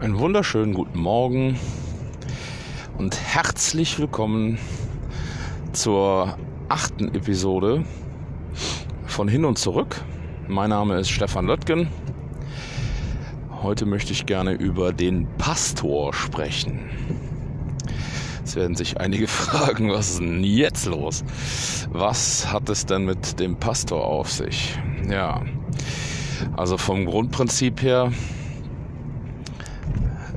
Einen wunderschönen guten Morgen und herzlich willkommen zur achten Episode von Hin und Zurück. Mein Name ist Stefan Löttgen. Heute möchte ich gerne über den Pastor sprechen. Es werden sich einige fragen, was ist denn jetzt los? Was hat es denn mit dem Pastor auf sich? Ja, also vom Grundprinzip her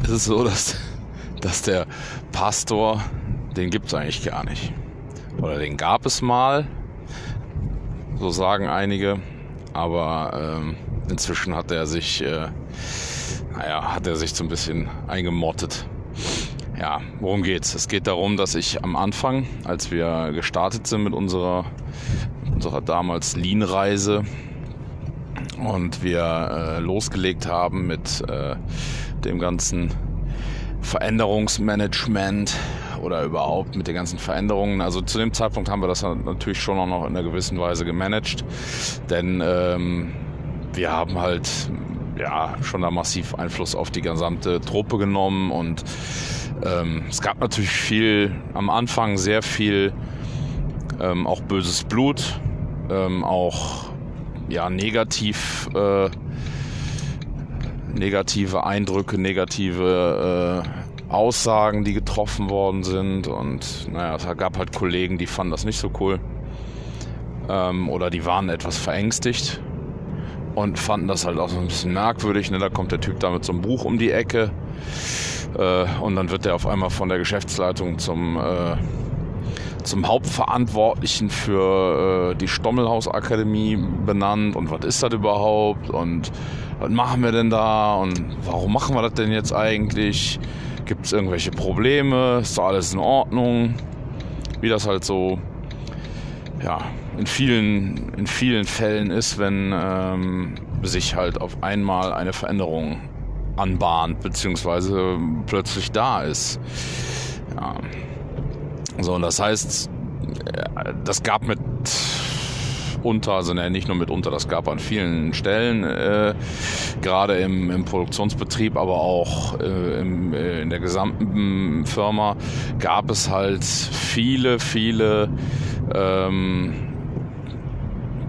ist es so, dass, dass der Pastor, den gibt es eigentlich gar nicht. Oder den gab es mal, so sagen einige, aber ähm, inzwischen hat er sich, äh, naja, hat er sich so ein bisschen eingemottet. Ja, worum geht's? Es geht darum, dass ich am Anfang, als wir gestartet sind mit unserer, unserer damals Lean-Reise und wir äh, losgelegt haben mit äh, dem ganzen Veränderungsmanagement oder überhaupt mit den ganzen Veränderungen. Also zu dem Zeitpunkt haben wir das natürlich schon auch noch in einer gewissen Weise gemanagt, denn ähm, wir haben halt ja schon da massiv Einfluss auf die gesamte Truppe genommen und ähm, es gab natürlich viel am Anfang sehr viel ähm, auch böses Blut, ähm, auch ja negativ äh, negative Eindrücke, negative äh, Aussagen, die getroffen worden sind. Und naja, es gab halt Kollegen, die fanden das nicht so cool. Ähm, oder die waren etwas verängstigt und fanden das halt auch so ein bisschen merkwürdig. Ne? Da kommt der Typ da mit so einem Buch um die Ecke. Äh, und dann wird er auf einmal von der Geschäftsleitung zum, äh, zum Hauptverantwortlichen für äh, die Stommelhausakademie benannt. Und was ist das überhaupt? Und was machen wir denn da und warum machen wir das denn jetzt eigentlich? Gibt es irgendwelche Probleme? Ist da alles in Ordnung? Wie das halt so, ja, in vielen, in vielen Fällen ist, wenn ähm, sich halt auf einmal eine Veränderung anbahnt, beziehungsweise plötzlich da ist. Ja. So, und das heißt, äh, das gab mit unter, also ne, nicht nur mitunter, das gab an vielen Stellen, äh, gerade im, im, Produktionsbetrieb, aber auch äh, im, äh, in der gesamten Firma gab es halt viele, viele ähm,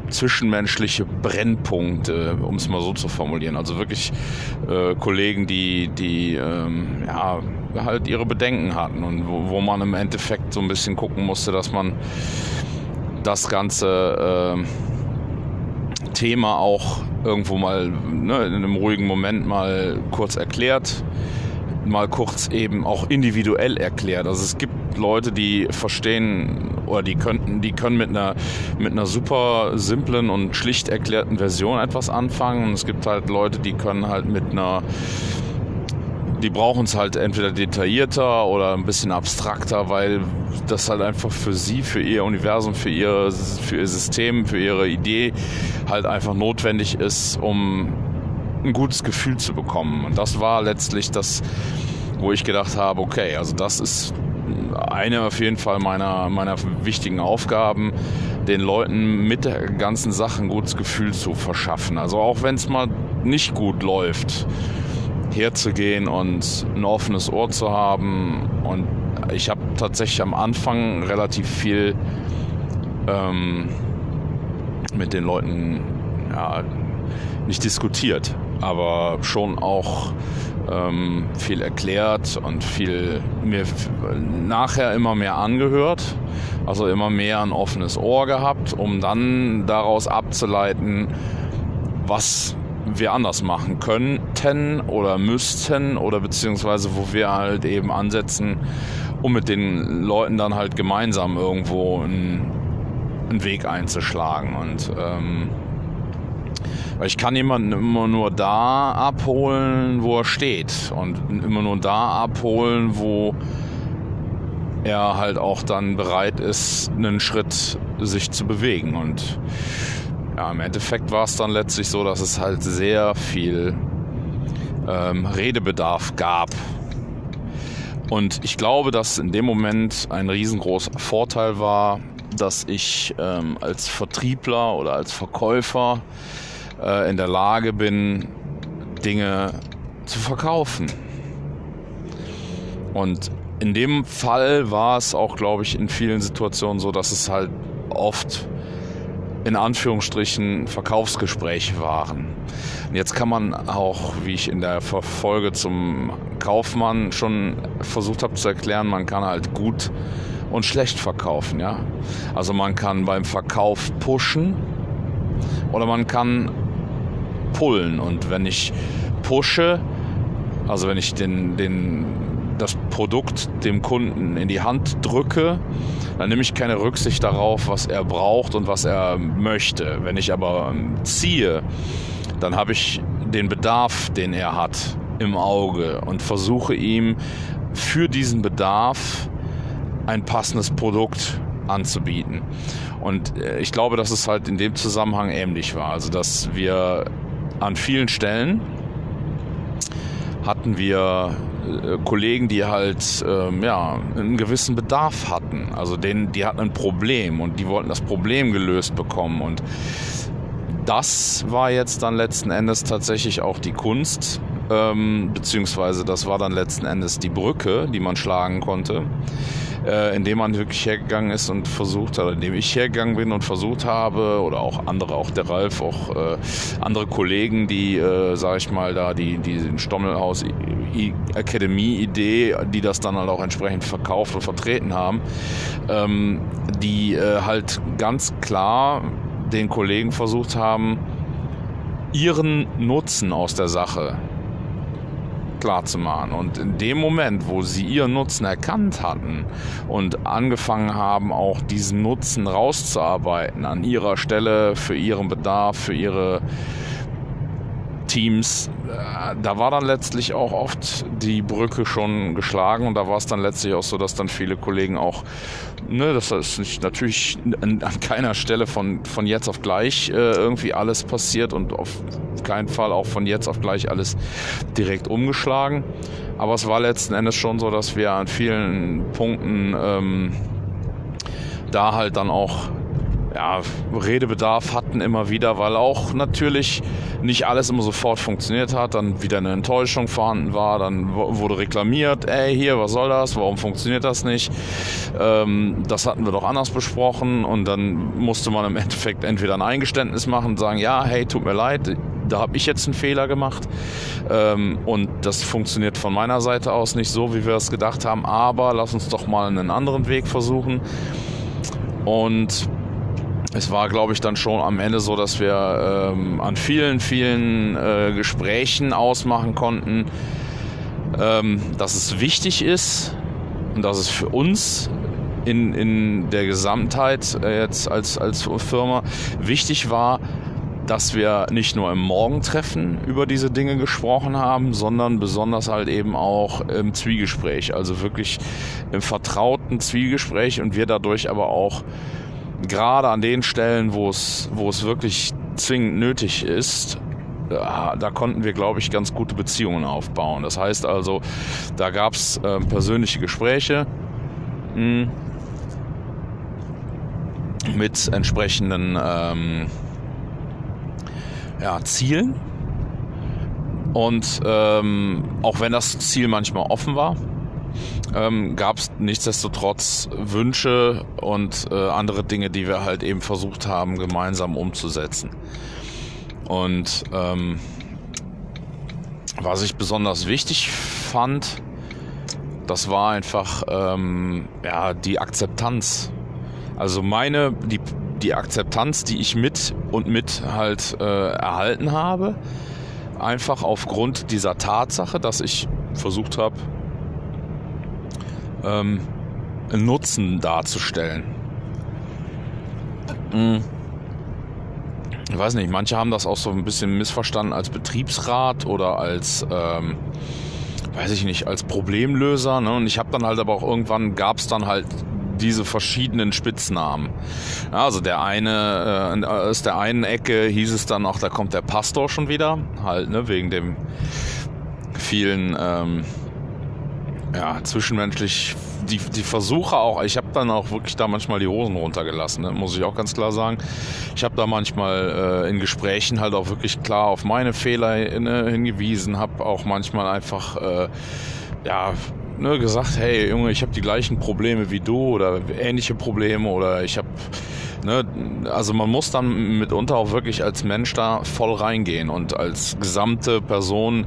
zwischenmenschliche Brennpunkte, um es mal so zu formulieren. Also wirklich äh, Kollegen, die, die ähm, ja, halt ihre Bedenken hatten und wo, wo, man im Endeffekt so ein bisschen gucken musste, dass man das ganze äh, Thema auch irgendwo mal ne, in einem ruhigen Moment mal kurz erklärt, mal kurz eben auch individuell erklärt. Also es gibt Leute, die verstehen oder die könnten, die können mit einer mit einer super simplen und schlicht erklärten Version etwas anfangen. Und es gibt halt Leute, die können halt mit einer die brauchen es halt entweder detaillierter oder ein bisschen abstrakter, weil das halt einfach für sie, für ihr Universum, für ihr, für ihr System, für ihre Idee halt einfach notwendig ist, um ein gutes Gefühl zu bekommen. Und das war letztlich das, wo ich gedacht habe, okay, also das ist eine auf jeden Fall meiner, meiner wichtigen Aufgaben, den Leuten mit der ganzen Sache ein gutes Gefühl zu verschaffen. Also auch wenn es mal nicht gut läuft herzugehen und ein offenes Ohr zu haben. Und ich habe tatsächlich am Anfang relativ viel ähm, mit den Leuten ja, nicht diskutiert, aber schon auch ähm, viel erklärt und viel mir nachher immer mehr angehört. Also immer mehr ein offenes Ohr gehabt, um dann daraus abzuleiten, was wir anders machen könnten oder müssten oder beziehungsweise wo wir halt eben ansetzen, um mit den Leuten dann halt gemeinsam irgendwo einen, einen Weg einzuschlagen. Und ähm, ich kann jemanden immer nur da abholen, wo er steht und immer nur da abholen, wo er halt auch dann bereit ist, einen Schritt sich zu bewegen. Und ja, im Endeffekt war es dann letztlich so, dass es halt sehr viel ähm, Redebedarf gab. Und ich glaube, dass in dem Moment ein riesengroßer Vorteil war, dass ich ähm, als Vertriebler oder als Verkäufer äh, in der Lage bin, Dinge zu verkaufen. Und in dem Fall war es auch, glaube ich, in vielen Situationen so, dass es halt oft in Anführungsstrichen Verkaufsgespräche waren. Jetzt kann man auch, wie ich in der Folge zum Kaufmann schon versucht habe zu erklären, man kann halt gut und schlecht verkaufen, ja. Also man kann beim Verkauf pushen oder man kann pullen. Und wenn ich pushe, also wenn ich den, den, das Produkt dem Kunden in die Hand drücke, dann nehme ich keine Rücksicht darauf, was er braucht und was er möchte. Wenn ich aber ziehe, dann habe ich den Bedarf, den er hat, im Auge und versuche ihm für diesen Bedarf ein passendes Produkt anzubieten. Und äh, ich glaube, dass es halt in dem Zusammenhang ähnlich war. Also, dass wir an vielen Stellen hatten wir äh, Kollegen, die halt ähm, ja, einen gewissen Bedarf hatten. Also denen, die hatten ein Problem und die wollten das Problem gelöst bekommen. Und das war jetzt dann letzten Endes tatsächlich auch die Kunst, ähm, beziehungsweise das war dann letzten Endes die Brücke, die man schlagen konnte äh, indem man wirklich hergegangen ist und versucht hat, indem ich hergegangen bin und versucht habe, oder auch andere, auch der Ralf, auch äh, andere Kollegen, die, äh, sag ich mal, da die, die Stommelhaus Akademie-Idee, die das dann halt auch entsprechend verkauft und vertreten haben, ähm, die äh, halt ganz klar den Kollegen versucht haben, ihren Nutzen aus der Sache klar zu. Und in dem Moment, wo sie ihren Nutzen erkannt hatten und angefangen haben, auch diesen Nutzen rauszuarbeiten an ihrer Stelle für ihren Bedarf, für ihre Teams, äh, da war dann letztlich auch oft die Brücke schon geschlagen und da war es dann letztlich auch so, dass dann viele Kollegen auch, ne, das ist nicht, natürlich an, an keiner Stelle von, von jetzt auf gleich äh, irgendwie alles passiert und auf keinen Fall auch von jetzt auf gleich alles direkt umgeschlagen. Aber es war letzten Endes schon so, dass wir an vielen Punkten ähm, da halt dann auch ja, Redebedarf hatten immer wieder, weil auch natürlich nicht alles immer sofort funktioniert hat, dann wieder eine Enttäuschung vorhanden war, dann wurde reklamiert, ey, hier, was soll das, warum funktioniert das nicht? Ähm, das hatten wir doch anders besprochen. Und dann musste man im Endeffekt entweder ein Eingeständnis machen und sagen, ja, hey, tut mir leid, da habe ich jetzt einen Fehler gemacht. Ähm, und das funktioniert von meiner Seite aus nicht so, wie wir es gedacht haben, aber lass uns doch mal einen anderen Weg versuchen. Und es war, glaube ich, dann schon am Ende so, dass wir ähm, an vielen, vielen äh, Gesprächen ausmachen konnten, ähm, dass es wichtig ist und dass es für uns in, in der Gesamtheit äh, jetzt als, als Firma wichtig war, dass wir nicht nur im Morgentreffen über diese Dinge gesprochen haben, sondern besonders halt eben auch im Zwiegespräch, also wirklich im vertrauten Zwiegespräch und wir dadurch aber auch gerade an den Stellen, wo es, wo es wirklich zwingend nötig ist, da, da konnten wir, glaube ich, ganz gute Beziehungen aufbauen. Das heißt also, da gab es äh, persönliche Gespräche hm, mit entsprechenden ähm, ja, Zielen. Und ähm, auch wenn das Ziel manchmal offen war, ähm, gab es nichtsdestotrotz Wünsche und äh, andere Dinge, die wir halt eben versucht haben, gemeinsam umzusetzen. Und ähm, was ich besonders wichtig fand, das war einfach ähm, ja, die Akzeptanz. Also meine, die, die Akzeptanz, die ich mit und mit halt äh, erhalten habe, einfach aufgrund dieser Tatsache, dass ich versucht habe, ähm, Nutzen darzustellen. Hm. Ich weiß nicht, manche haben das auch so ein bisschen missverstanden als Betriebsrat oder als, ähm, weiß ich nicht, als Problemlöser. Ne? Und ich habe dann halt aber auch irgendwann gab es dann halt diese verschiedenen Spitznamen. Ja, also der eine, äh, aus der einen Ecke hieß es dann auch, da kommt der Pastor schon wieder, halt, ne, wegen dem vielen ähm, ja, zwischenmenschlich, die, die Versuche auch, ich habe dann auch wirklich da manchmal die Hosen runtergelassen, ne, muss ich auch ganz klar sagen. Ich habe da manchmal äh, in Gesprächen halt auch wirklich klar auf meine Fehler ne, hingewiesen, habe auch manchmal einfach, äh, ja, ne, gesagt, hey Junge, ich habe die gleichen Probleme wie du oder ähnliche Probleme oder ich habe Ne, also man muss dann mitunter auch wirklich als Mensch da voll reingehen und als gesamte Person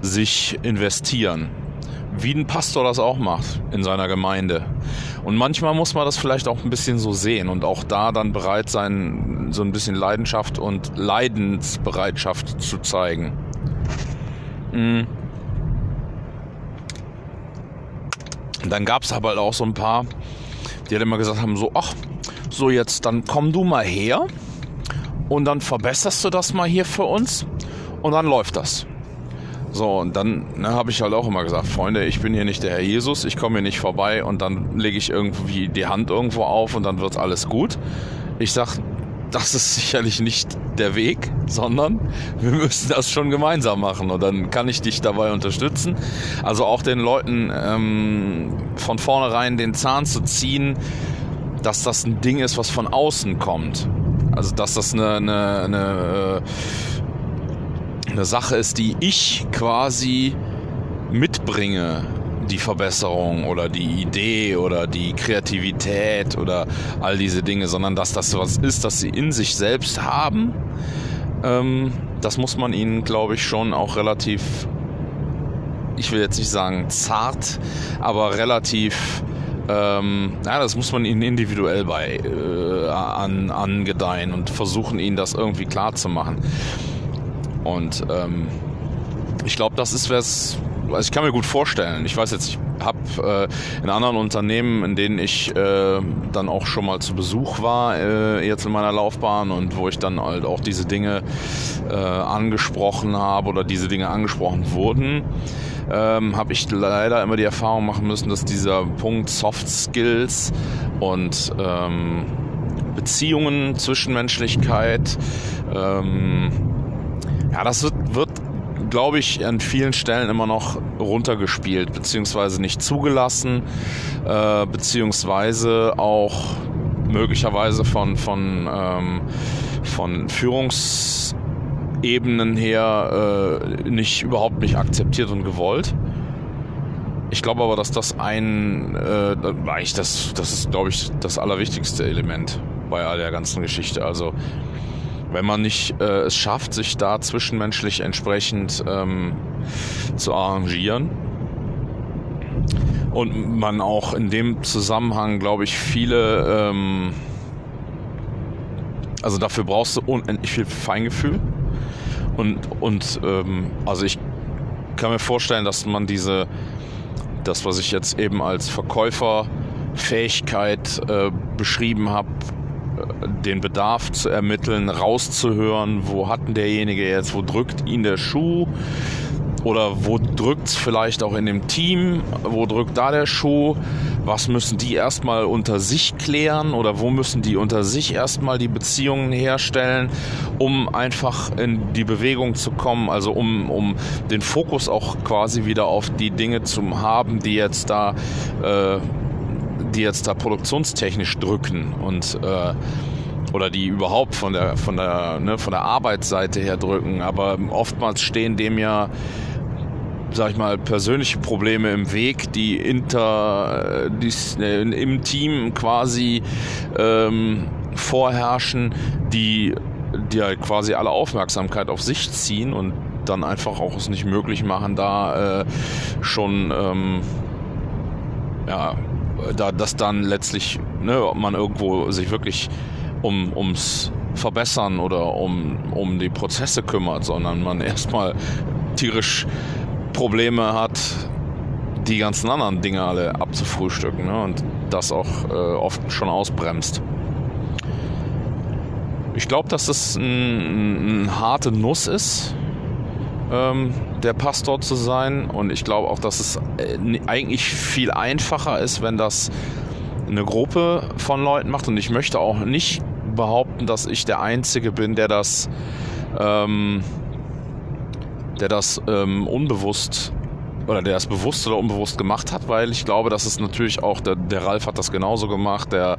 sich investieren wie ein Pastor das auch macht in seiner Gemeinde. Und manchmal muss man das vielleicht auch ein bisschen so sehen und auch da dann bereit sein, so ein bisschen Leidenschaft und Leidensbereitschaft zu zeigen. Mhm. Dann gab es aber auch so ein paar, die halt immer gesagt haben, so, ach, so jetzt, dann komm du mal her und dann verbesserst du das mal hier für uns und dann läuft das. So, und dann ne, habe ich halt auch immer gesagt, Freunde, ich bin hier nicht der Herr Jesus, ich komme hier nicht vorbei und dann lege ich irgendwie die Hand irgendwo auf und dann wird alles gut. Ich sag, das ist sicherlich nicht der Weg, sondern wir müssen das schon gemeinsam machen und dann kann ich dich dabei unterstützen. Also auch den Leuten ähm, von vornherein den Zahn zu ziehen, dass das ein Ding ist, was von außen kommt. Also dass das eine, eine, eine äh, eine Sache ist, die ich quasi mitbringe, die Verbesserung oder die Idee oder die Kreativität oder all diese Dinge, sondern dass das was ist, das sie in sich selbst haben. Ähm, das muss man ihnen, glaube ich, schon auch relativ, ich will jetzt nicht sagen zart, aber relativ ähm, ja, das muss man ihnen individuell bei äh, an, angedeihen und versuchen ihnen das irgendwie klar zu machen. Und ähm, ich glaube, das ist was, also ich kann mir gut vorstellen. Ich weiß jetzt, ich habe äh, in anderen Unternehmen, in denen ich äh, dann auch schon mal zu Besuch war, äh, jetzt in meiner Laufbahn und wo ich dann halt auch diese Dinge äh, angesprochen habe oder diese Dinge angesprochen wurden, ähm, habe ich leider immer die Erfahrung machen müssen, dass dieser Punkt Soft Skills und ähm, Beziehungen, Zwischenmenschlichkeit, ähm, ja, das wird, wird glaube ich, an vielen Stellen immer noch runtergespielt, beziehungsweise nicht zugelassen, äh, beziehungsweise auch möglicherweise von, von, ähm, von Führungsebenen her äh, nicht überhaupt nicht akzeptiert und gewollt. Ich glaube aber, dass das ein, äh, eigentlich das, das ist, glaube ich, das allerwichtigste Element bei all der ganzen Geschichte. Also wenn man nicht äh, es schafft, sich da zwischenmenschlich entsprechend ähm, zu arrangieren. Und man auch in dem Zusammenhang, glaube ich, viele, ähm, also dafür brauchst du unendlich viel Feingefühl. Und, und ähm, also ich kann mir vorstellen, dass man diese, das, was ich jetzt eben als Verkäuferfähigkeit äh, beschrieben habe, den Bedarf zu ermitteln, rauszuhören, wo hat denn derjenige jetzt, wo drückt ihn der Schuh? Oder wo drückt es vielleicht auch in dem Team, wo drückt da der Schuh, was müssen die erstmal unter sich klären? Oder wo müssen die unter sich erstmal die Beziehungen herstellen, um einfach in die Bewegung zu kommen, also um, um den Fokus auch quasi wieder auf die Dinge zu haben, die jetzt da äh, die jetzt da produktionstechnisch drücken und äh, oder die überhaupt von der von der ne, von der Arbeitsseite her drücken, aber oftmals stehen dem ja sag ich mal persönliche Probleme im Weg, die inter äh, im Team quasi ähm, vorherrschen, die die halt quasi alle Aufmerksamkeit auf sich ziehen und dann einfach auch es nicht möglich machen, da äh, schon ähm, ja da das dann letztlich ne, man irgendwo sich wirklich um, ums Verbessern oder um, um die Prozesse kümmert, sondern man erstmal tierisch Probleme hat, die ganzen anderen Dinge alle abzufrühstücken ne, und das auch äh, oft schon ausbremst. Ich glaube, dass das ein, eine harte Nuss ist, ähm, der Pastor zu sein. Und ich glaube auch, dass es äh, eigentlich viel einfacher ist, wenn das eine Gruppe von Leuten macht. Und ich möchte auch nicht behaupten, dass ich der Einzige bin, der das, ähm, der das ähm, unbewusst oder der es bewusst oder unbewusst gemacht hat, weil ich glaube, dass es natürlich auch, der, der Ralf hat das genauso gemacht, der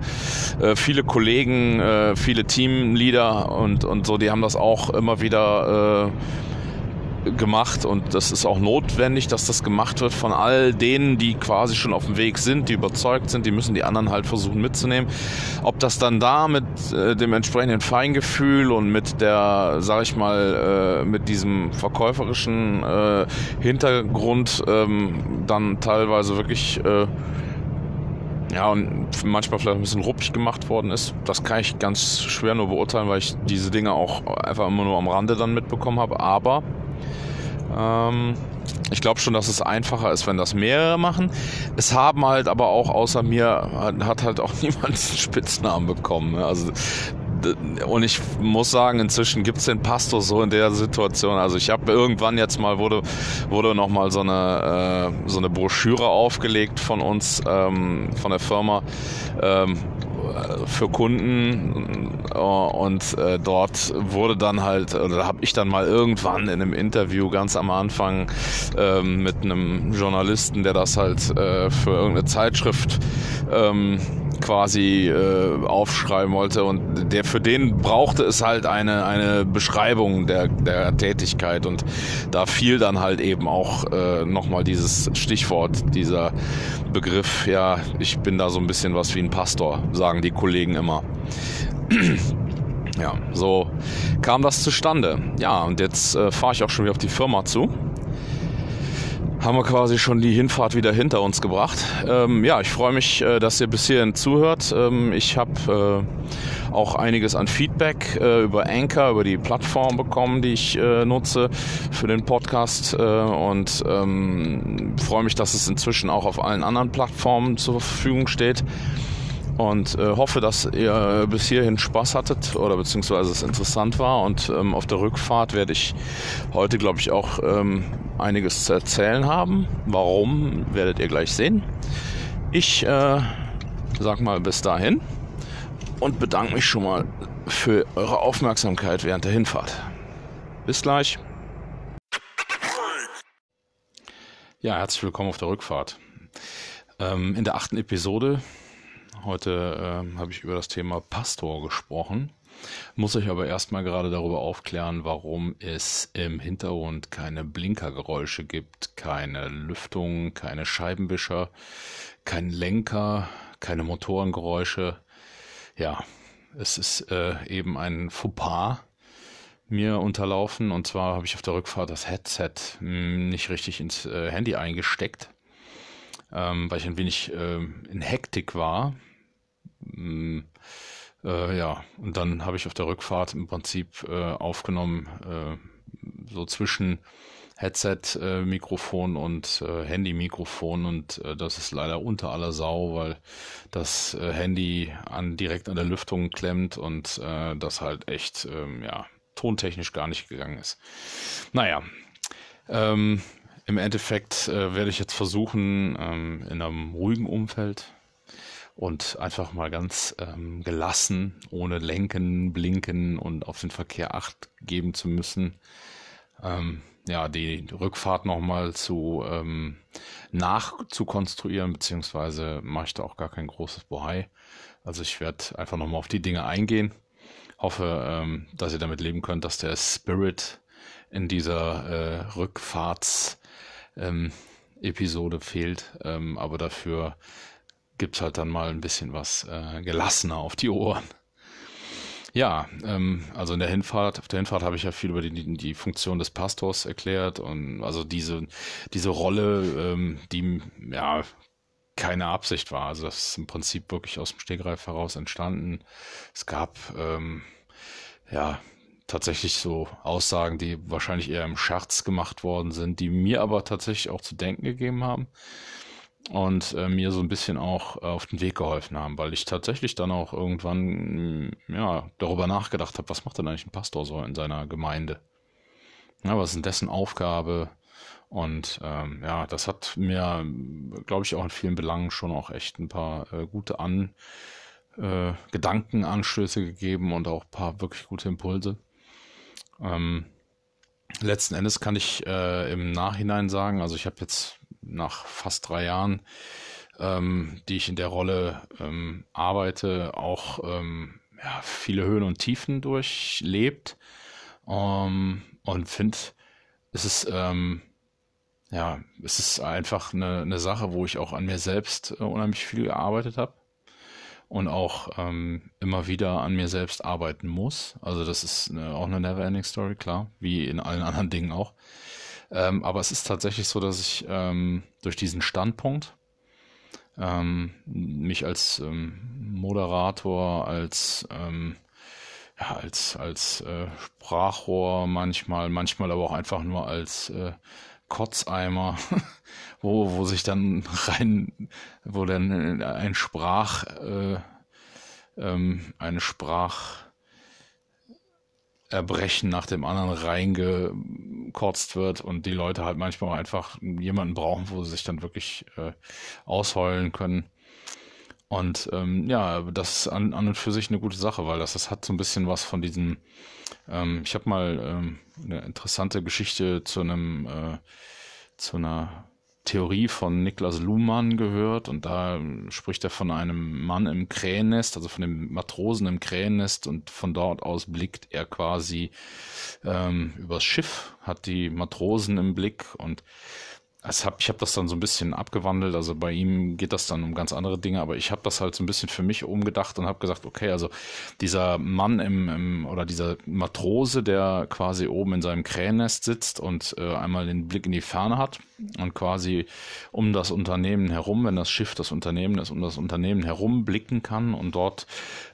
äh, viele Kollegen, äh, viele Teamleader und, und so, die haben das auch immer wieder äh, gemacht und das ist auch notwendig, dass das gemacht wird von all denen, die quasi schon auf dem Weg sind, die überzeugt sind, die müssen die anderen halt versuchen mitzunehmen. Ob das dann da mit äh, dem entsprechenden Feingefühl und mit der, sag ich mal, äh, mit diesem verkäuferischen äh, Hintergrund ähm, dann teilweise wirklich äh, ja, und manchmal vielleicht ein bisschen ruppig gemacht worden ist. Das kann ich ganz schwer nur beurteilen, weil ich diese Dinge auch einfach immer nur am Rande dann mitbekommen habe. Aber ähm, ich glaube schon, dass es einfacher ist, wenn das mehrere machen. Es haben halt aber auch außer mir hat halt auch niemand einen Spitznamen bekommen. Ne? Also und ich muss sagen, inzwischen gibt es den Pastor so in der Situation. Also ich habe irgendwann jetzt mal wurde wurde noch mal so eine äh, so eine Broschüre aufgelegt von uns ähm, von der Firma ähm, für Kunden und äh, dort wurde dann halt, oder habe ich dann mal irgendwann in einem Interview ganz am Anfang ähm, mit einem Journalisten, der das halt äh, für irgendeine Zeitschrift ähm, quasi äh, aufschreiben wollte. Und der für den brauchte es halt eine eine Beschreibung der der Tätigkeit. Und da fiel dann halt eben auch äh, nochmal dieses Stichwort dieser Begriff ja ich bin da so ein bisschen was wie ein Pastor sagen die Kollegen immer. Ja so kam das zustande. Ja und jetzt äh, fahre ich auch schon wieder auf die Firma zu haben wir quasi schon die Hinfahrt wieder hinter uns gebracht. Ähm, ja, ich freue mich, äh, dass ihr bis hierhin zuhört. Ähm, ich habe äh, auch einiges an Feedback äh, über Anchor, über die Plattform bekommen, die ich äh, nutze für den Podcast äh, und ähm, freue mich, dass es inzwischen auch auf allen anderen Plattformen zur Verfügung steht und äh, hoffe, dass ihr bis hierhin Spaß hattet oder beziehungsweise es interessant war. Und ähm, auf der Rückfahrt werde ich heute, glaube ich, auch ähm, einiges zu erzählen haben. Warum, werdet ihr gleich sehen. Ich äh, sag mal bis dahin und bedanke mich schon mal für eure Aufmerksamkeit während der Hinfahrt. Bis gleich. Ja, herzlich willkommen auf der Rückfahrt. Ähm, in der achten Episode Heute äh, habe ich über das Thema Pastor gesprochen. Muss euch aber erstmal gerade darüber aufklären, warum es im Hintergrund keine Blinkergeräusche gibt, keine Lüftung, keine Scheibenwischer, kein Lenker, keine Motorengeräusche. Ja, es ist äh, eben ein Fauxpas mir unterlaufen und zwar habe ich auf der Rückfahrt das Headset hm, nicht richtig ins äh, Handy eingesteckt, ähm, weil ich ein wenig äh, in Hektik war Mm, äh, ja, und dann habe ich auf der Rückfahrt im Prinzip äh, aufgenommen, äh, so zwischen Headset-Mikrofon und äh, Handy-Mikrofon und äh, das ist leider unter aller Sau, weil das äh, Handy an, direkt an der Lüftung klemmt und äh, das halt echt, ähm, ja, tontechnisch gar nicht gegangen ist. Naja, ähm, im Endeffekt äh, werde ich jetzt versuchen, ähm, in einem ruhigen Umfeld und einfach mal ganz ähm, gelassen, ohne lenken, blinken und auf den Verkehr acht geben zu müssen, ähm, ja, die Rückfahrt nochmal zu ähm, nachzukonstruieren, beziehungsweise mache ich da auch gar kein großes Bohai. Also ich werde einfach nochmal auf die Dinge eingehen. Hoffe, ähm, dass ihr damit leben könnt, dass der Spirit in dieser äh, Rückfahrts ähm, Episode fehlt, ähm, aber dafür gibt es halt dann mal ein bisschen was äh, gelassener auf die Ohren. Ja, ähm, also in der Hinfahrt, auf der Hinfahrt habe ich ja viel über die, die Funktion des Pastors erklärt und also diese, diese Rolle, ähm, die ja keine Absicht war. Also das ist im Prinzip wirklich aus dem Stegreif heraus entstanden. Es gab ähm, ja tatsächlich so Aussagen, die wahrscheinlich eher im Scherz gemacht worden sind, die mir aber tatsächlich auch zu denken gegeben haben und äh, mir so ein bisschen auch äh, auf den Weg geholfen haben, weil ich tatsächlich dann auch irgendwann mm, ja darüber nachgedacht habe, was macht denn eigentlich ein Pastor so in seiner Gemeinde? Ja, was ist denn dessen Aufgabe? Und ähm, ja, das hat mir, glaube ich, auch in vielen Belangen schon auch echt ein paar äh, gute An äh, Gedankenanstöße gegeben und auch ein paar wirklich gute Impulse. Ähm, letzten Endes kann ich äh, im Nachhinein sagen, also ich habe jetzt nach fast drei Jahren, ähm, die ich in der Rolle ähm, arbeite, auch ähm, ja, viele Höhen und Tiefen durchlebt ähm, und finde, es ist ähm, ja, es ist einfach eine, eine Sache, wo ich auch an mir selbst äh, unheimlich viel gearbeitet habe und auch ähm, immer wieder an mir selbst arbeiten muss. Also das ist eine, auch eine Never-Ending Story, klar, wie in allen anderen Dingen auch. Ähm, aber es ist tatsächlich so, dass ich ähm, durch diesen Standpunkt ähm, mich als ähm, Moderator, als ähm, ja, als als äh, Sprachrohr manchmal, manchmal aber auch einfach nur als äh, Kotzeimer, wo, wo sich dann rein, wo dann ein Sprach, äh, ähm, eine Spracherbrechen nach dem anderen reingekotzt wird und die Leute halt manchmal einfach jemanden brauchen, wo sie sich dann wirklich äh, ausheulen können. Und ähm, ja, das ist an, an und für sich eine gute Sache, weil das, das hat so ein bisschen was von diesem ähm, ich habe mal ähm, eine interessante Geschichte zu einem äh, zu einer Theorie von Niklas Luhmann gehört und da spricht er von einem Mann im Krähennest, also von dem Matrosen im Krähennest und von dort aus blickt er quasi ähm, übers Schiff, hat die Matrosen im Blick und es hab, ich habe das dann so ein bisschen abgewandelt. Also bei ihm geht das dann um ganz andere Dinge, aber ich habe das halt so ein bisschen für mich umgedacht und habe gesagt, okay, also dieser Mann im, im oder dieser Matrose, der quasi oben in seinem Krähennest sitzt und äh, einmal den Blick in die Ferne hat und quasi um das Unternehmen herum, wenn das Schiff das Unternehmen ist, um das Unternehmen herum blicken kann und dort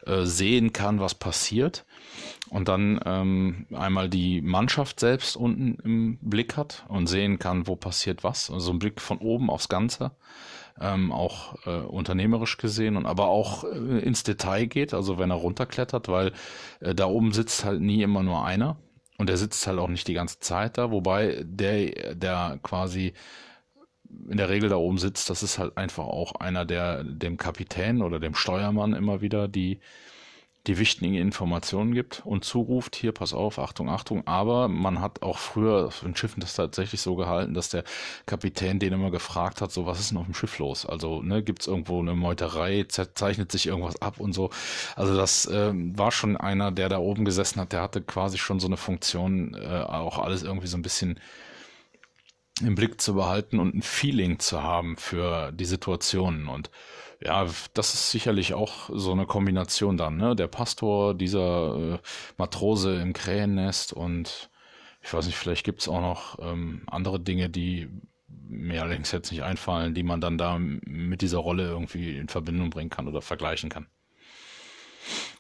äh, sehen kann, was passiert und dann ähm, einmal die Mannschaft selbst unten im Blick hat und sehen kann, wo passiert was. Also ein Blick von oben aufs Ganze, ähm, auch äh, unternehmerisch gesehen und aber auch äh, ins Detail geht, also wenn er runterklettert, weil äh, da oben sitzt halt nie immer nur einer und der sitzt halt auch nicht die ganze Zeit da, wobei der, der quasi in der Regel da oben sitzt, das ist halt einfach auch einer, der dem Kapitän oder dem Steuermann immer wieder die die wichtigen Informationen gibt und zuruft, hier, pass auf, Achtung, Achtung. Aber man hat auch früher den Schiffen das tatsächlich so gehalten, dass der Kapitän den immer gefragt hat, so, was ist denn auf dem Schiff los? Also, ne, gibt's irgendwo eine Meuterei, zeichnet sich irgendwas ab und so. Also das ähm, war schon einer, der da oben gesessen hat, der hatte quasi schon so eine Funktion, äh, auch alles irgendwie so ein bisschen im Blick zu behalten und ein Feeling zu haben für die Situationen und ja, das ist sicherlich auch so eine Kombination dann, ne? Der Pastor, dieser äh, Matrose im Krähennest und ich weiß nicht, vielleicht gibt's auch noch ähm, andere Dinge, die mir allerdings jetzt nicht einfallen, die man dann da mit dieser Rolle irgendwie in Verbindung bringen kann oder vergleichen kann.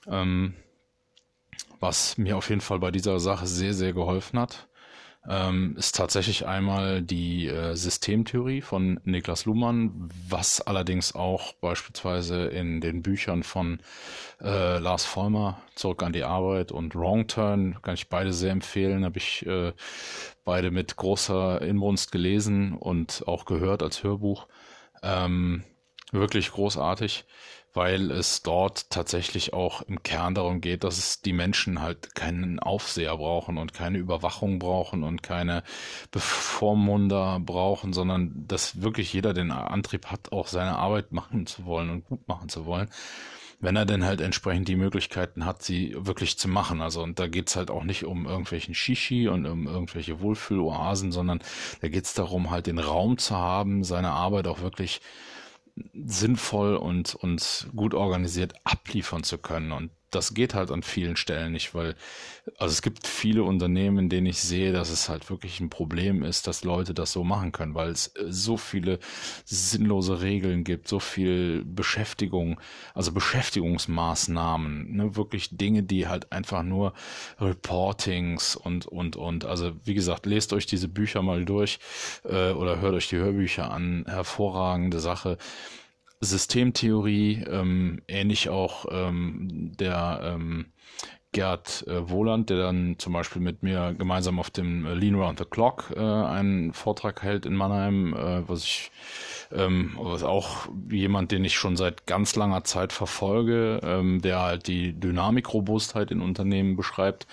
Ähm, was mir auf jeden Fall bei dieser Sache sehr, sehr geholfen hat, ähm, ist tatsächlich einmal die äh, Systemtheorie von Niklas Luhmann, was allerdings auch beispielsweise in den Büchern von äh, Lars Vollmer, Zurück an die Arbeit und Wrong Turn, kann ich beide sehr empfehlen, habe ich äh, beide mit großer Inbrunst gelesen und auch gehört als Hörbuch. Ähm, wirklich großartig weil es dort tatsächlich auch im Kern darum geht, dass es die Menschen halt keinen Aufseher brauchen und keine Überwachung brauchen und keine Bevormunder brauchen, sondern dass wirklich jeder den Antrieb hat, auch seine Arbeit machen zu wollen und gut machen zu wollen wenn er denn halt entsprechend die Möglichkeiten hat, sie wirklich zu machen. Also und da geht's halt auch nicht um irgendwelchen Shishi und um irgendwelche Wohlfühloasen, sondern da geht's darum, halt den Raum zu haben, seine Arbeit auch wirklich sinnvoll und, und gut organisiert abliefern zu können. Und das geht halt an vielen Stellen nicht, weil, also es gibt viele Unternehmen, in denen ich sehe, dass es halt wirklich ein Problem ist, dass Leute das so machen können, weil es äh, so viele sinnlose Regeln gibt, so viel Beschäftigung, also Beschäftigungsmaßnahmen, ne, wirklich Dinge, die halt einfach nur Reportings und, und, und, also wie gesagt, lest euch diese Bücher mal durch äh, oder hört euch die Hörbücher an, hervorragende Sache Systemtheorie, ähm, ähnlich auch ähm, der ähm, Gerd äh, Wohland, der dann zum Beispiel mit mir gemeinsam auf dem Lean Round the Clock äh, einen Vortrag hält in Mannheim, äh, was ich ähm, was auch jemand, den ich schon seit ganz langer Zeit verfolge, ähm, der halt die Dynamikrobustheit in Unternehmen beschreibt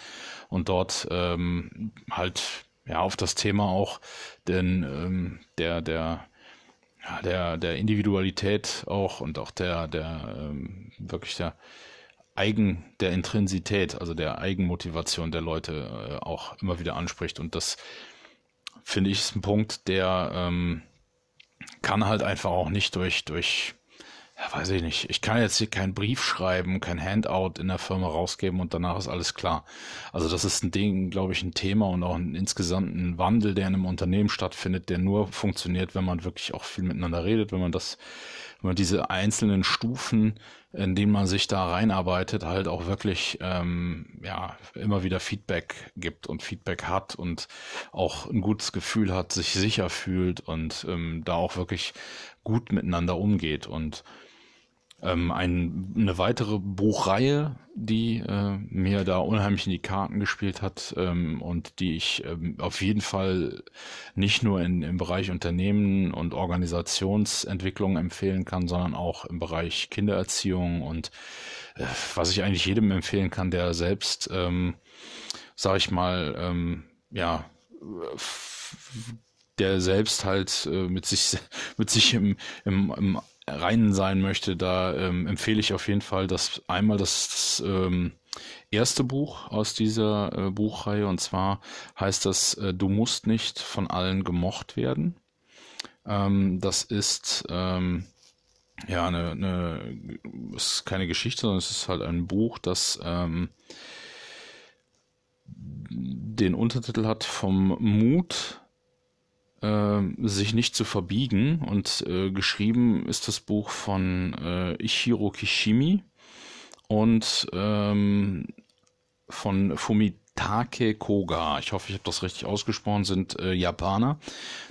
und dort ähm, halt ja auf das Thema auch denn ähm, der der ja, der, der Individualität auch und auch der, der ähm, wirklich der Eigen, der Intrinsität, also der Eigenmotivation der Leute äh, auch immer wieder anspricht. Und das finde ich ist ein Punkt, der ähm, kann halt einfach auch nicht durch, durch ja, weiß ich nicht. Ich kann jetzt hier keinen Brief schreiben, kein Handout in der Firma rausgeben und danach ist alles klar. Also das ist ein Ding, glaube ich, ein Thema und auch ein insgesamt ein Wandel, der in einem Unternehmen stattfindet, der nur funktioniert, wenn man wirklich auch viel miteinander redet, wenn man das, wenn man diese einzelnen Stufen, in denen man sich da reinarbeitet, halt auch wirklich ähm, ja immer wieder Feedback gibt und Feedback hat und auch ein gutes Gefühl hat, sich sicher fühlt und ähm, da auch wirklich gut miteinander umgeht. Und ähm, ein, eine weitere Buchreihe, die äh, mir da unheimlich in die Karten gespielt hat ähm, und die ich ähm, auf jeden Fall nicht nur in, im Bereich Unternehmen und Organisationsentwicklung empfehlen kann, sondern auch im Bereich Kindererziehung und äh, was ich eigentlich jedem empfehlen kann, der selbst, ähm, sag ich mal, ähm, ja, der selbst halt äh, mit sich mit sich im, im, im rein sein möchte, da ähm, empfehle ich auf jeden Fall das einmal das, das ähm, erste Buch aus dieser äh, Buchreihe und zwar heißt das äh, Du musst nicht von allen gemocht werden. Ähm, das ist ähm, ja eine, eine ist keine Geschichte, sondern es ist halt ein Buch, das ähm, den Untertitel hat vom Mut sich nicht zu verbiegen. Und äh, geschrieben ist das Buch von äh, Ichiro Kishimi und ähm, von Fumitake Koga. Ich hoffe, ich habe das richtig ausgesprochen. Sind äh, Japaner,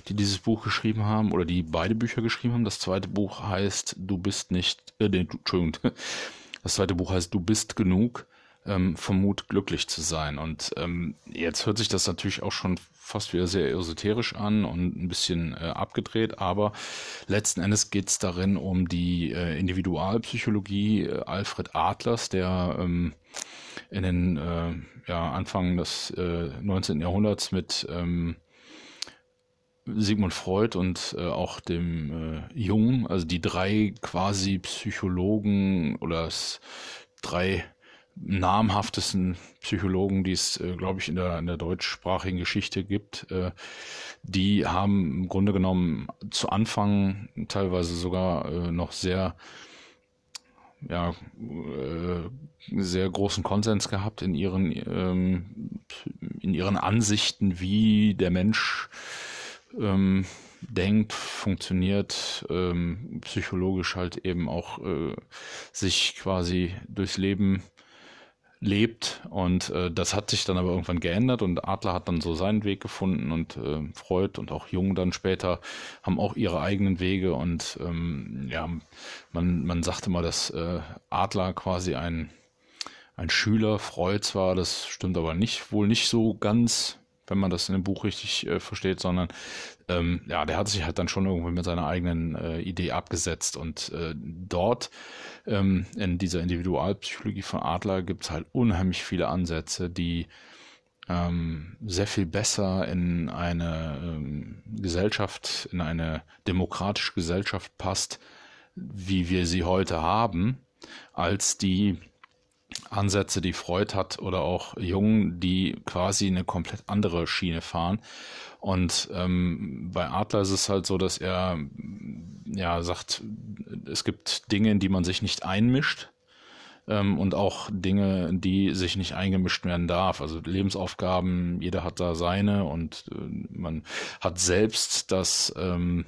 die dieses Buch geschrieben haben oder die beide Bücher geschrieben haben. Das zweite Buch heißt Du bist nicht, äh, nee, Entschuldigung. Das zweite Buch heißt Du bist genug ähm, vom glücklich zu sein. Und ähm, jetzt hört sich das natürlich auch schon fast wieder sehr esoterisch an und ein bisschen äh, abgedreht, aber letzten Endes geht es darin um die äh, Individualpsychologie äh, Alfred Adlers, der ähm, in den äh, ja, Anfang des äh, 19. Jahrhunderts mit ähm, Sigmund Freud und äh, auch dem äh, Jung, also die drei quasi Psychologen oder drei namhaftesten Psychologen, die es, äh, glaube ich, in der, in der deutschsprachigen Geschichte gibt, äh, die haben im Grunde genommen zu Anfang teilweise sogar äh, noch sehr ja, äh, sehr großen Konsens gehabt in ihren, ähm, in ihren Ansichten, wie der Mensch ähm, denkt, funktioniert, ähm, psychologisch halt eben auch äh, sich quasi durchs Leben lebt. Und äh, das hat sich dann aber irgendwann geändert und Adler hat dann so seinen Weg gefunden und äh, Freud und auch Jung dann später haben auch ihre eigenen Wege. Und ähm, ja, man, man sagte mal, dass äh, Adler quasi ein, ein Schüler Freuds war, das stimmt aber nicht, wohl nicht so ganz, wenn man das in dem Buch richtig äh, versteht, sondern ähm, ja, der hat sich halt dann schon irgendwie mit seiner eigenen äh, Idee abgesetzt und äh, dort ähm, in dieser Individualpsychologie von Adler gibt es halt unheimlich viele Ansätze, die ähm, sehr viel besser in eine ähm, Gesellschaft, in eine demokratische Gesellschaft passt, wie wir sie heute haben, als die Ansätze, die Freud hat oder auch Jung, die quasi eine komplett andere Schiene fahren. Und ähm, bei Adler ist es halt so, dass er ja sagt, es gibt Dinge, in die man sich nicht einmischt ähm, und auch Dinge, die sich nicht eingemischt werden darf. Also Lebensaufgaben, jeder hat da seine und äh, man hat selbst das ähm,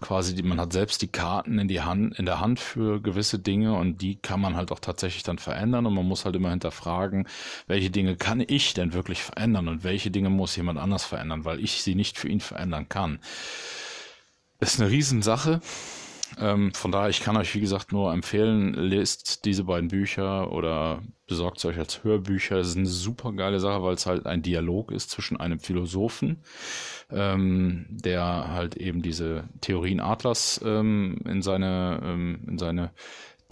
quasi, die, man hat selbst die Karten in die Hand, in der Hand für gewisse Dinge und die kann man halt auch tatsächlich dann verändern und man muss halt immer hinterfragen, welche Dinge kann ich denn wirklich verändern und welche Dinge muss jemand anders verändern, weil ich sie nicht für ihn verändern kann. Ist eine Riesensache. Ähm, von daher, ich kann euch, wie gesagt, nur empfehlen, lest diese beiden Bücher oder besorgt sie euch als Hörbücher. Das ist eine super geile Sache, weil es halt ein Dialog ist zwischen einem Philosophen, ähm, der halt eben diese Theorien Atlas ähm, in seine, ähm, in seine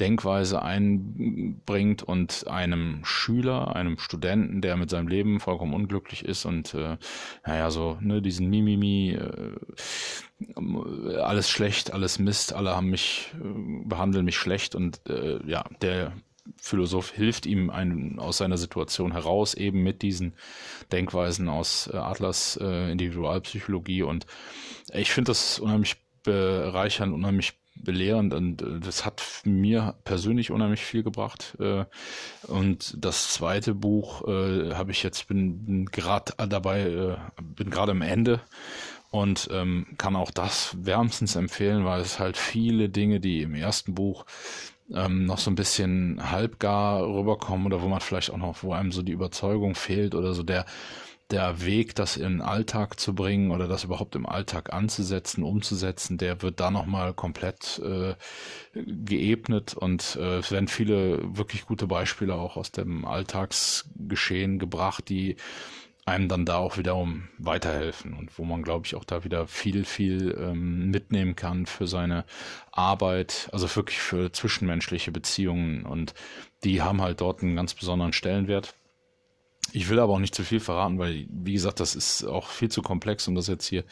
Denkweise einbringt und einem Schüler, einem Studenten, der mit seinem Leben vollkommen unglücklich ist und äh, naja, so, ne, diesen Mimimi, äh, alles schlecht, alles Mist, alle haben mich, äh, behandeln mich schlecht und äh, ja, der Philosoph hilft ihm ein, aus seiner Situation heraus, eben mit diesen Denkweisen aus äh, Atlas äh, Individualpsychologie und ich finde das unheimlich bereichernd, unheimlich belehrend und äh, das hat mir persönlich unheimlich viel gebracht. Äh, und das zweite Buch äh, habe ich jetzt bin, bin gerade dabei, bin gerade am Ende und ähm, kann auch das wärmstens empfehlen, weil es halt viele Dinge, die im ersten Buch ähm, noch so ein bisschen halbgar rüberkommen oder wo man vielleicht auch noch, wo einem so die Überzeugung fehlt oder so der der Weg, das in den Alltag zu bringen oder das überhaupt im Alltag anzusetzen, umzusetzen, der wird da nochmal komplett äh, geebnet und äh, es werden viele wirklich gute Beispiele auch aus dem Alltagsgeschehen gebracht, die einem dann da auch wiederum weiterhelfen und wo man, glaube ich, auch da wieder viel, viel ähm, mitnehmen kann für seine Arbeit, also wirklich für zwischenmenschliche Beziehungen und die haben halt dort einen ganz besonderen Stellenwert. Ich will aber auch nicht zu viel verraten, weil, wie gesagt, das ist auch viel zu komplex, um das jetzt hier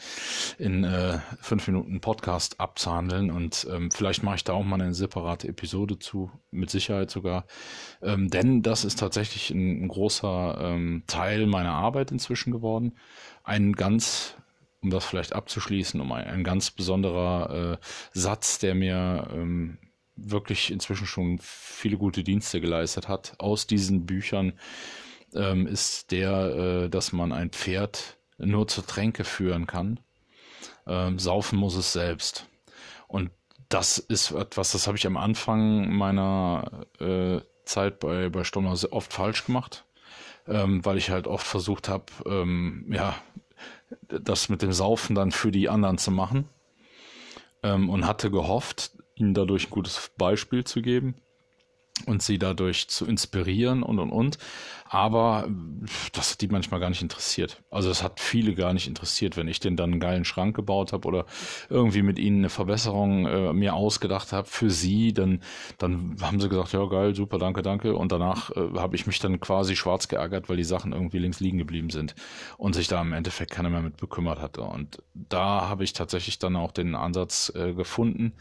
in äh, fünf Minuten Podcast abzuhandeln. Und ähm, vielleicht mache ich da auch mal eine separate Episode zu, mit Sicherheit sogar. Ähm, denn das ist tatsächlich ein, ein großer ähm, Teil meiner Arbeit inzwischen geworden. Ein ganz um das vielleicht abzuschließen, um ein, ein ganz besonderer äh, Satz, der mir ähm, wirklich inzwischen schon viele gute Dienste geleistet hat, aus diesen Büchern ähm, ist der, äh, dass man ein Pferd nur zur Tränke führen kann. Ähm, saufen muss es selbst. Und das ist etwas, das habe ich am Anfang meiner äh, Zeit bei, bei Stonner oft falsch gemacht, ähm, weil ich halt oft versucht habe, ähm, ja, das mit dem Saufen dann für die anderen zu machen ähm, und hatte gehofft, ihnen dadurch ein gutes Beispiel zu geben und sie dadurch zu inspirieren und und und. Aber das hat die manchmal gar nicht interessiert. Also das hat viele gar nicht interessiert, wenn ich den dann einen geilen Schrank gebaut habe oder irgendwie mit ihnen eine Verbesserung äh, mir ausgedacht habe für sie, dann, dann haben sie gesagt, ja geil, super, danke, danke. Und danach äh, habe ich mich dann quasi schwarz geärgert, weil die Sachen irgendwie links liegen geblieben sind und sich da im Endeffekt keiner mehr mit bekümmert hatte. Und da habe ich tatsächlich dann auch den Ansatz äh, gefunden,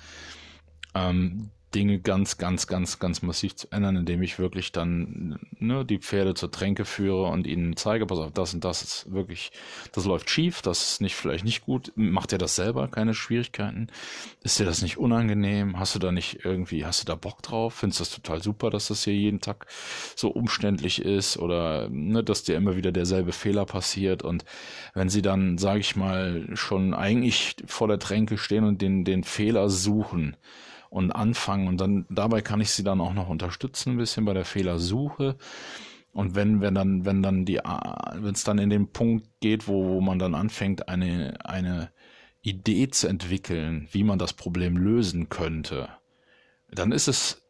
ähm, Dinge ganz, ganz, ganz, ganz massiv zu ändern, indem ich wirklich dann ne, die Pferde zur Tränke führe und ihnen zeige, pass auf, das und das ist wirklich, das läuft schief, das ist nicht vielleicht nicht gut. Macht ihr das selber, keine Schwierigkeiten? Ist dir das nicht unangenehm? Hast du da nicht irgendwie, hast du da Bock drauf? Findest du das total super, dass das hier jeden Tag so umständlich ist oder ne, dass dir immer wieder derselbe Fehler passiert und wenn sie dann, sage ich mal, schon eigentlich vor der Tränke stehen und den, den Fehler suchen, und anfangen. Und dann dabei kann ich sie dann auch noch unterstützen, ein bisschen bei der Fehlersuche. Und wenn, wenn dann, wenn dann die, wenn es dann in den Punkt geht, wo, wo man dann anfängt, eine, eine Idee zu entwickeln, wie man das Problem lösen könnte, dann ist es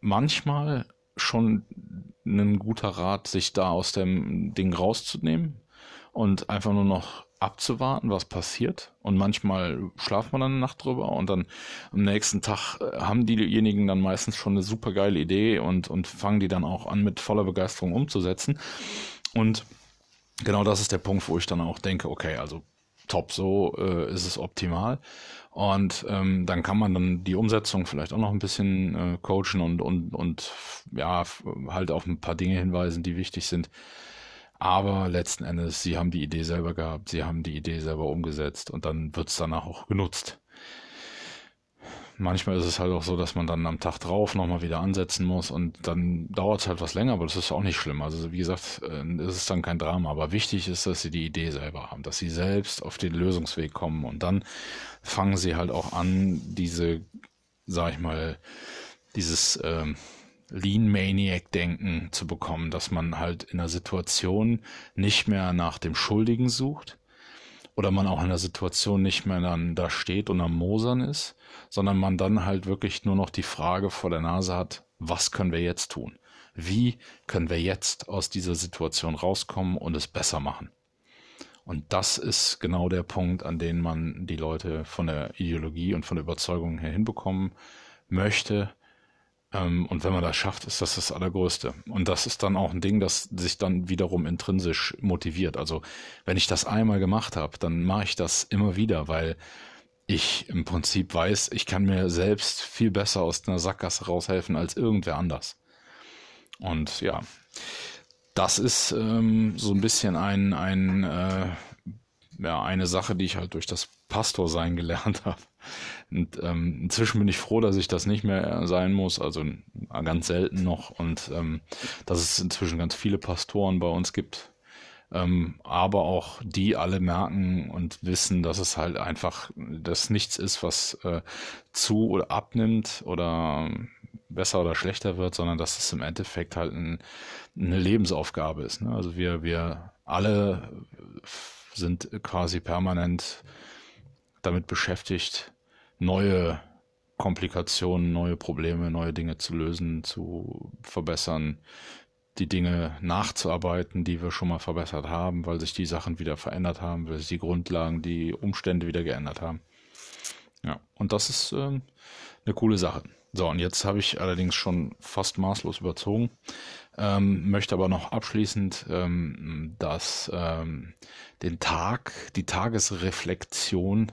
manchmal schon ein guter Rat, sich da aus dem Ding rauszunehmen und einfach nur noch abzuwarten, was passiert. Und manchmal schlaft man dann eine Nacht drüber und dann am nächsten Tag äh, haben diejenigen dann meistens schon eine super geile Idee und, und fangen die dann auch an mit voller Begeisterung umzusetzen. Und genau das ist der Punkt, wo ich dann auch denke, okay, also top, so äh, ist es optimal. Und ähm, dann kann man dann die Umsetzung vielleicht auch noch ein bisschen äh, coachen und, und, und ja, halt auf ein paar Dinge hinweisen, die wichtig sind. Aber letzten Endes, sie haben die Idee selber gehabt, sie haben die Idee selber umgesetzt und dann wird es danach auch genutzt. Manchmal ist es halt auch so, dass man dann am Tag drauf nochmal wieder ansetzen muss und dann dauert es halt was länger, aber das ist auch nicht schlimm. Also wie gesagt, äh, es ist dann kein Drama, aber wichtig ist, dass sie die Idee selber haben, dass sie selbst auf den Lösungsweg kommen und dann fangen sie halt auch an, diese, sag ich mal, dieses ähm, Lean Maniac Denken zu bekommen, dass man halt in einer Situation nicht mehr nach dem Schuldigen sucht oder man auch in der Situation nicht mehr dann da steht und am Mosern ist, sondern man dann halt wirklich nur noch die Frage vor der Nase hat, was können wir jetzt tun? Wie können wir jetzt aus dieser Situation rauskommen und es besser machen? Und das ist genau der Punkt, an den man die Leute von der Ideologie und von der Überzeugung her hinbekommen möchte, und wenn man das schafft, ist das das Allergrößte. Und das ist dann auch ein Ding, das sich dann wiederum intrinsisch motiviert. Also wenn ich das einmal gemacht habe, dann mache ich das immer wieder, weil ich im Prinzip weiß, ich kann mir selbst viel besser aus einer Sackgasse raushelfen als irgendwer anders. Und ja, das ist ähm, so ein bisschen ein, ein äh, ja, eine Sache, die ich halt durch das Pastor sein gelernt habe. Und ähm, inzwischen bin ich froh, dass ich das nicht mehr sein muss, also ganz selten noch. Und ähm, dass es inzwischen ganz viele Pastoren bei uns gibt. Ähm, aber auch die alle merken und wissen, dass es halt einfach, dass nichts ist, was äh, zu oder abnimmt oder besser oder schlechter wird, sondern dass es im Endeffekt halt ein, eine Lebensaufgabe ist. Ne? Also wir, wir alle sind quasi permanent damit beschäftigt, neue Komplikationen, neue Probleme, neue Dinge zu lösen, zu verbessern, die Dinge nachzuarbeiten, die wir schon mal verbessert haben, weil sich die Sachen wieder verändert haben, weil sich die Grundlagen, die Umstände wieder geändert haben. Ja, und das ist äh, eine coole Sache. So, und jetzt habe ich allerdings schon fast maßlos überzogen, ähm, möchte aber noch abschließend ähm, das, ähm, den Tag, die Tagesreflexion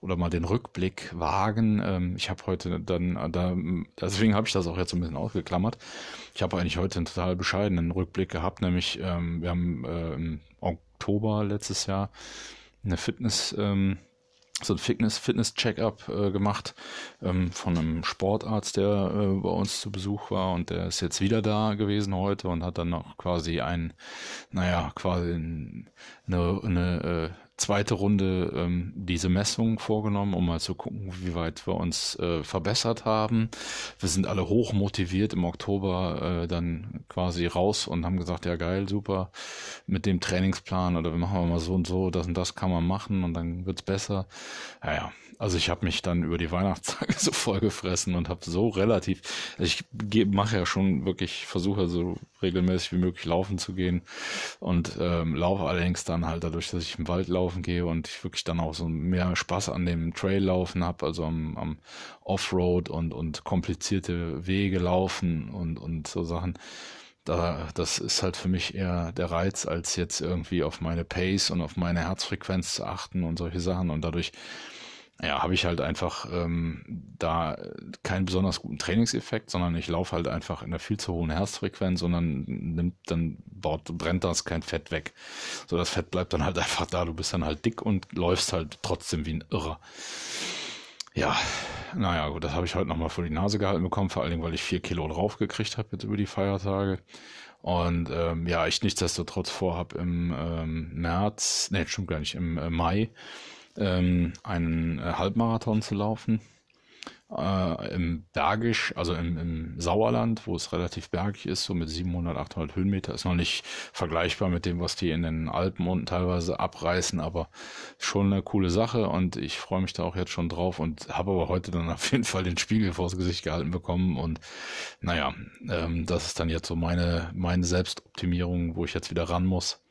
oder mal den Rückblick wagen. Ähm, ich habe heute dann, da, deswegen habe ich das auch jetzt ein bisschen ausgeklammert. Ich habe eigentlich heute einen total bescheidenen Rückblick gehabt, nämlich ähm, wir haben äh, im Oktober letztes Jahr eine Fitness ähm, so ein Fitness, Fitness-Check-up äh, gemacht von einem Sportarzt, der äh, bei uns zu Besuch war und der ist jetzt wieder da gewesen heute und hat dann noch quasi ein, naja, quasi eine, eine äh, zweite Runde ähm, diese Messung vorgenommen, um mal zu gucken, wie weit wir uns äh, verbessert haben. Wir sind alle hoch motiviert im Oktober äh, dann quasi raus und haben gesagt, ja geil, super, mit dem Trainingsplan oder wir machen mal so und so, das und das kann man machen und dann wird's besser. Naja, also ich habe mich dann über die Weihnachtstage so vollgefressen und habe so relativ, ich mache ja schon wirklich, versuche so regelmäßig wie möglich laufen zu gehen und ähm, laufe allerdings dann halt dadurch, dass ich im Wald laufen gehe und ich wirklich dann auch so mehr Spaß an dem Trail laufen habe, also am, am Offroad und und komplizierte Wege laufen und und so Sachen. Da, das ist halt für mich eher der Reiz, als jetzt irgendwie auf meine Pace und auf meine Herzfrequenz zu achten und solche Sachen. Und dadurch ja, habe ich halt einfach ähm, da keinen besonders guten Trainingseffekt, sondern ich laufe halt einfach in einer viel zu hohen Herzfrequenz und dann nimmt, dann baut, brennt das kein Fett weg. So, das Fett bleibt dann halt einfach da. Du bist dann halt dick und läufst halt trotzdem wie ein Irrer. Ja, naja, gut, das habe ich heute nochmal vor die Nase gehalten bekommen, vor allen Dingen, weil ich vier Kilo draufgekriegt habe jetzt über die Feiertage. Und ähm, ja, ich nichtsdestotrotz vorhab im ähm, März, nee, stimmt gar nicht, im äh, Mai ähm, einen äh, Halbmarathon zu laufen. Äh, Im Bergisch, also im, im Sauerland, wo es relativ bergig ist, so mit 700, 800 Höhenmeter, ist noch nicht vergleichbar mit dem, was die in den Alpen unten teilweise abreißen, aber schon eine coole Sache und ich freue mich da auch jetzt schon drauf und habe aber heute dann auf jeden Fall den Spiegel vors Gesicht gehalten bekommen und naja, ähm, das ist dann jetzt so meine, meine Selbstoptimierung, wo ich jetzt wieder ran muss.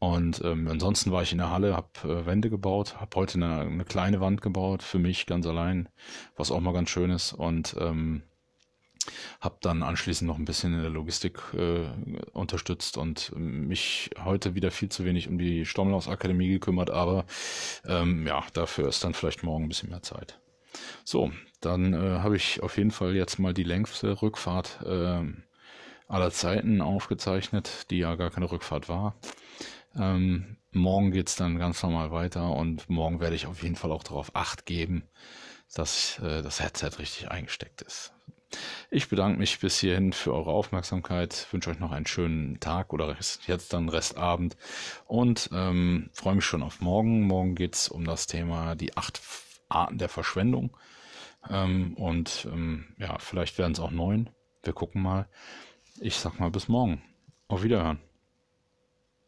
Und ähm, ansonsten war ich in der Halle, habe äh, Wände gebaut, habe heute eine, eine kleine Wand gebaut, für mich ganz allein, was auch mal ganz schön ist. Und ähm, habe dann anschließend noch ein bisschen in der Logistik äh, unterstützt und mich heute wieder viel zu wenig um die Stormlaus Akademie gekümmert, aber ähm, ja, dafür ist dann vielleicht morgen ein bisschen mehr Zeit. So, dann äh, habe ich auf jeden Fall jetzt mal die längste Rückfahrt äh, aller Zeiten aufgezeichnet, die ja gar keine Rückfahrt war. Ähm, morgen geht's dann ganz normal weiter und morgen werde ich auf jeden Fall auch darauf acht geben, dass äh, das Headset richtig eingesteckt ist. Ich bedanke mich bis hierhin für eure Aufmerksamkeit, wünsche euch noch einen schönen Tag oder jetzt dann Restabend und ähm, freue mich schon auf morgen. Morgen geht's um das Thema die acht Arten der Verschwendung. Ähm, und ähm, ja, vielleicht werden es auch neun. Wir gucken mal. Ich sag mal bis morgen. Auf Wiederhören.